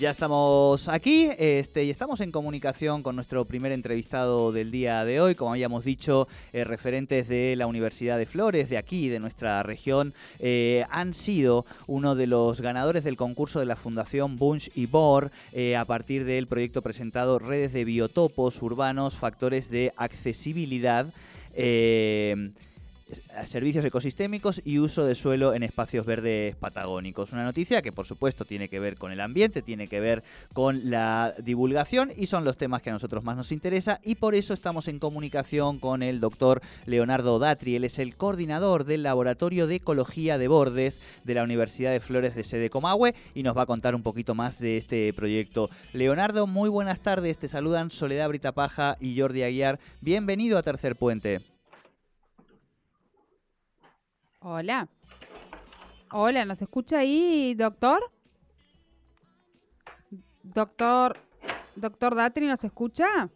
Ya estamos aquí este, y estamos en comunicación con nuestro primer entrevistado del día de hoy. Como habíamos dicho, eh, referentes de la Universidad de Flores, de aquí, de nuestra región, eh, han sido uno de los ganadores del concurso de la Fundación Bunch y Bor eh, a partir del proyecto presentado Redes de Biotopos Urbanos, Factores de Accesibilidad servicios ecosistémicos y uso de suelo en espacios verdes patagónicos. Una noticia que por supuesto tiene que ver con el ambiente, tiene que ver con la divulgación y son los temas que a nosotros más nos interesa y por eso estamos en comunicación con el doctor Leonardo Datri. Él es el coordinador del Laboratorio de Ecología de Bordes de la Universidad de Flores de Sede Comahue y nos va a contar un poquito más de este proyecto. Leonardo, muy buenas tardes. Te saludan Soledad Britapaja y Jordi Aguiar. Bienvenido a Tercer Puente. Hola. Hola, ¿nos escucha ahí, doctor? Doctor, doctor Datri, ¿nos escucha?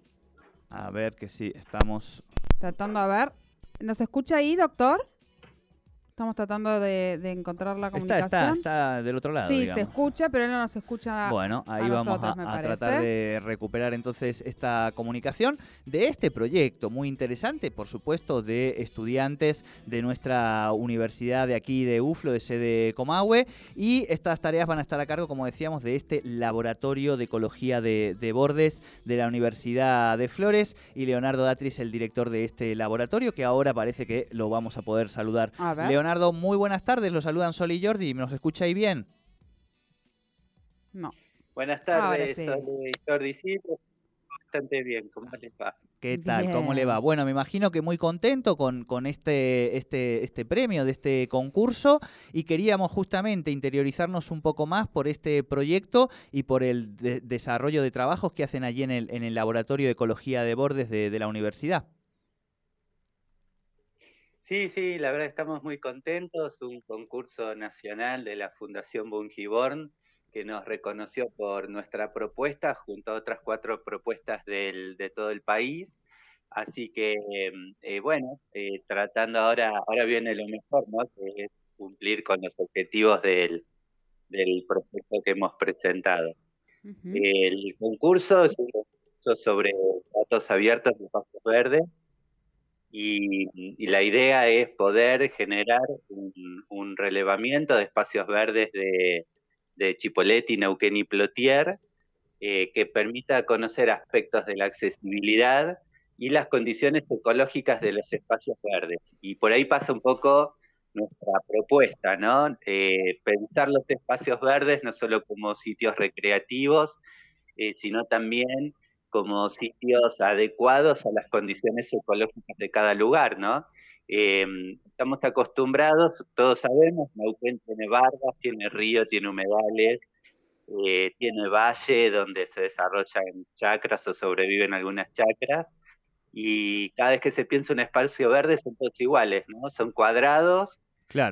A ver que sí, estamos... Tratando a ver. ¿Nos escucha ahí, doctor? Estamos tratando de, encontrar la comunicación. Está, está, está del otro lado. Sí, se escucha, pero él no nos escucha. Bueno, ahí vamos a, tratar de recuperar entonces esta comunicación de este proyecto muy interesante, por supuesto, de estudiantes de nuestra universidad de aquí de UFLO, de sede Comahue. Y estas tareas van a estar a cargo, como decíamos, de este laboratorio de ecología de, bordes de la Universidad de Flores. Y Leonardo Datris, el director de este laboratorio, que ahora parece que lo vamos a poder saludar. A ver. Leonardo, muy buenas tardes. Los saludan Sol y Jordi. ¿Me nos escucha ahí bien? No. Buenas tardes, Sol y Jordi. Sí, bastante bien. ¿Cómo le va? ¿Qué tal? ¿Cómo le va? Bueno, me imagino que muy contento con, con este, este, este premio de este concurso y queríamos justamente interiorizarnos un poco más por este proyecto y por el desarrollo de trabajos que hacen allí en el, en el Laboratorio de Ecología de Bordes de la universidad. Sí, sí, la verdad estamos muy contentos. Un concurso nacional de la Fundación Bungiborn que nos reconoció por nuestra propuesta junto a otras cuatro propuestas del, de todo el país. Así que, eh, bueno, eh, tratando ahora, ahora viene lo mejor, ¿no? Que es cumplir con los objetivos del, del proyecto que hemos presentado. El concurso es un concurso sobre datos abiertos de Paso Verde y, la idea es poder generar un, relevamiento de espacios verdes de, de Chipoleti, Neuquén y Plotier eh, que permita conocer aspectos de la accesibilidad y las condiciones ecológicas de los espacios verdes. Y por ahí pasa un poco nuestra propuesta, ¿no? Eh, pensar los espacios verdes no solo como sitios recreativos, eh, sino también como sitios adecuados a las condiciones ecológicas de cada lugar, ¿no? Em, estamos acostumbrados, todos sabemos, Neuquén tiene barras, tiene río, tiene humedales, eh, tiene valle donde se desarrollan chacras o sobreviven algunas chacras, y cada vez que se piensa un espacio verde son todos iguales, ¿no? Son cuadrados,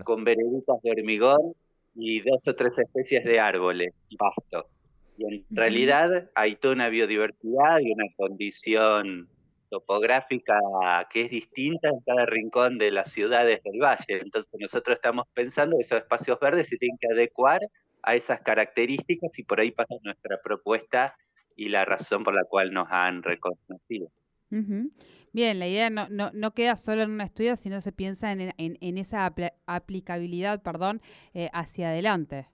con vereditas de hormigón y dos o tres especies de árboles, pasto. Y en realidad hay toda una biodiversidad y una condición topográfica que es distinta en cada rincón de las ciudades del valle. Entonces nosotros estamos pensando que esos espacios verdes se tienen que adecuar a esas características y por ahí pasa nuestra propuesta y la razón por la cual nos han reconocido. Bien, la idea no, no, no, queda solo en un estudio, sino se piensa en, en, esa aplicabilidad perdón, eh, hacia adelante.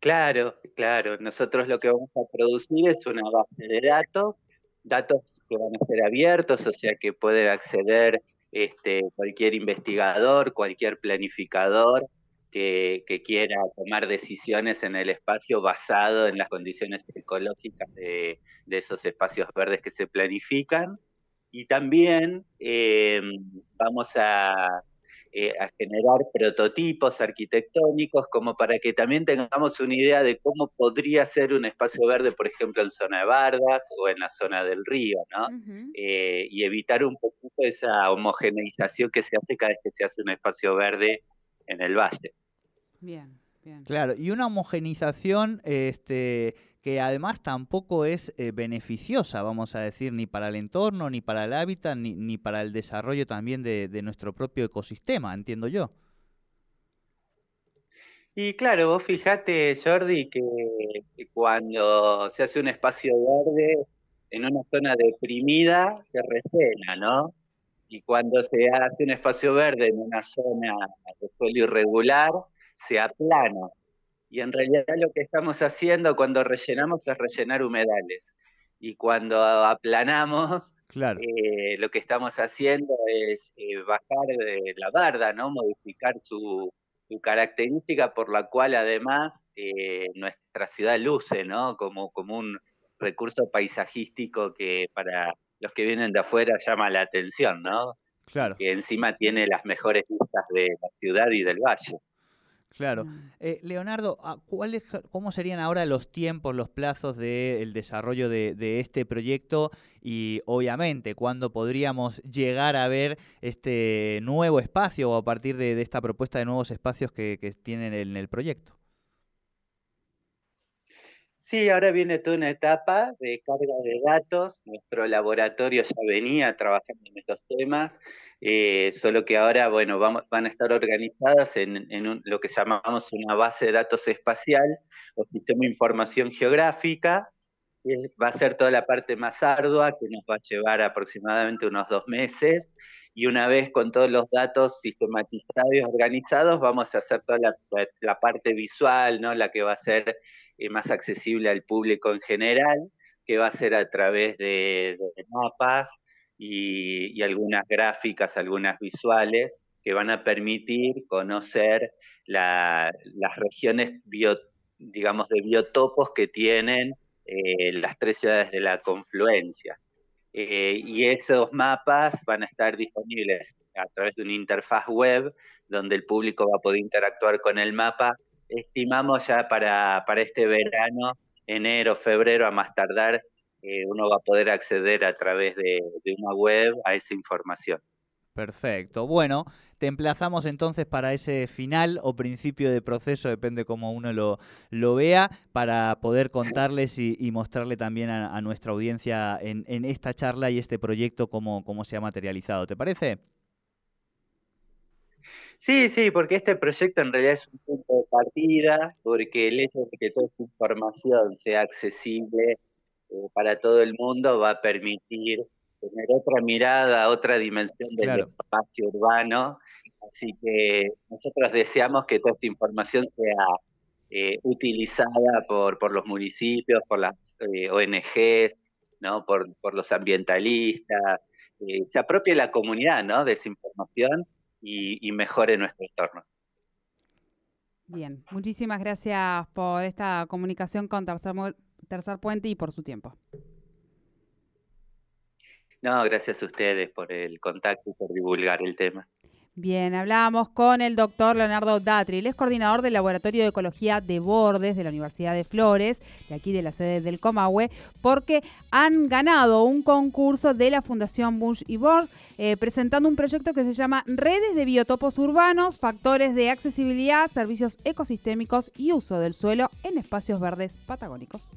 Claro, claro. Nosotros lo que vamos a producir es una base de datos, datos que van a ser abiertos, o sea que puede acceder este, cualquier investigador, cualquier planificador que, quiera tomar decisiones en el espacio basado en las condiciones ecológicas de, esos espacios verdes que se planifican. Y también eh, vamos a eh, a generar prototipos arquitectónicos como para que también tengamos una idea de cómo podría ser un espacio verde, por ejemplo, en zona de Vargas o en la zona del río, ¿no? Eh, y evitar un poquito esa homogeneización que se hace cada vez que se hace un espacio verde en el valle. Bien. Claro, y una homogenización este, que además tampoco es eh, beneficiosa, vamos a decir, ni para el entorno, ni para el hábitat, ni, ni para el desarrollo también de, nuestro propio ecosistema, entiendo yo. Y claro, vos fijate, Jordi, que cuando se hace un espacio verde en una zona deprimida, se rellena, ¿no? Y cuando se hace un espacio verde en una zona de suelo irregular, se aplana. Y en realidad lo que estamos haciendo cuando rellenamos es rellenar humedales. Y cuando aplanamos, claro. Eh, lo que estamos haciendo es eh, bajar de la barda, ¿no? Modificar su, característica por la cual además eh, nuestra ciudad luce, ¿no? Como, como un recurso paisajístico que para los que vienen de afuera llama la atención, ¿no? Claro. Que encima tiene las mejores vistas de la ciudad y del valle. Claro. Mm. Eh, Leonardo, ah, ¿cómo serían ahora los tiempos, los plazos del desarrollo de, este proyecto? Y obviamente, ¿cuándo podríamos llegar a ver este nuevo espacio o a partir de, esta propuesta de nuevos espacios que, que tienen en el proyecto? Sí, ahora viene toda una etapa de carga de datos. Nuestro laboratorio ya venía trabajando en estos temas, eh, solo que ahora, bueno, vamos, van a estar organizadas en, lo que llamamos una base de datos espacial o sistema de información geográfica. va a ser toda la parte más ardua, que nos va a llevar aproximadamente unos dos meses. Y una vez con todos los datos sistematizados y organizados, vamos a hacer toda la, parte visual, ¿no? La que va a ser eh, más accesible al público en general, que va a ser a través de, mapas y, algunas gráficas, algunas visuales, que van a permitir conocer las regiones, digamos, de biotopos que tienen eh, las tres ciudades de la confluencia. Eh, y esos mapas van a estar disponibles a través de una interfaz web donde el público va a poder interactuar con el mapa estimamos ya para, para este verano, enero, febrero, a más tardar, eh, uno va a poder acceder a través de, una web a esa información. Perfecto. Bueno, te emplazamos entonces para ese final o principio de proceso, depende cómo uno lo, vea, para poder contarles y, mostrarle también a, nuestra audiencia en, esta charla y este proyecto cómo, cómo se ha materializado. ¿Te parece? Sí, sí, porque este proyecto en realidad es un punto de partida, porque el hecho de que toda esta información sea accesible eh, para todo el mundo va a permitir tener otra mirada, otra dimensión del espacio urbano. Así que nosotros deseamos que toda esta información sea eh, utilizada por, por los municipios, por las eh, ONGs, ¿no? por, por los ambientalistas, se apropie la comunidad ¿no? de esa información y, mejore nuestro entorno. Bien, muchísimas gracias por esta comunicación con Tercer, Tercer Puente y por su tiempo. No, gracias a ustedes por el contacto y por divulgar el tema. Bien, hablábamos con el doctor Leonardo Datri, él es coordinador del Laboratorio de Ecología de Bordes de la Universidad de Flores, de aquí de la sede del Comahue, porque han ganado un concurso de la Fundación Bush y Borg, eh, presentando un proyecto que se llama Redes de Biotopos Urbanos, Factores de Accesibilidad, Servicios Ecosistémicos y Uso del Suelo en Espacios Verdes Patagónicos.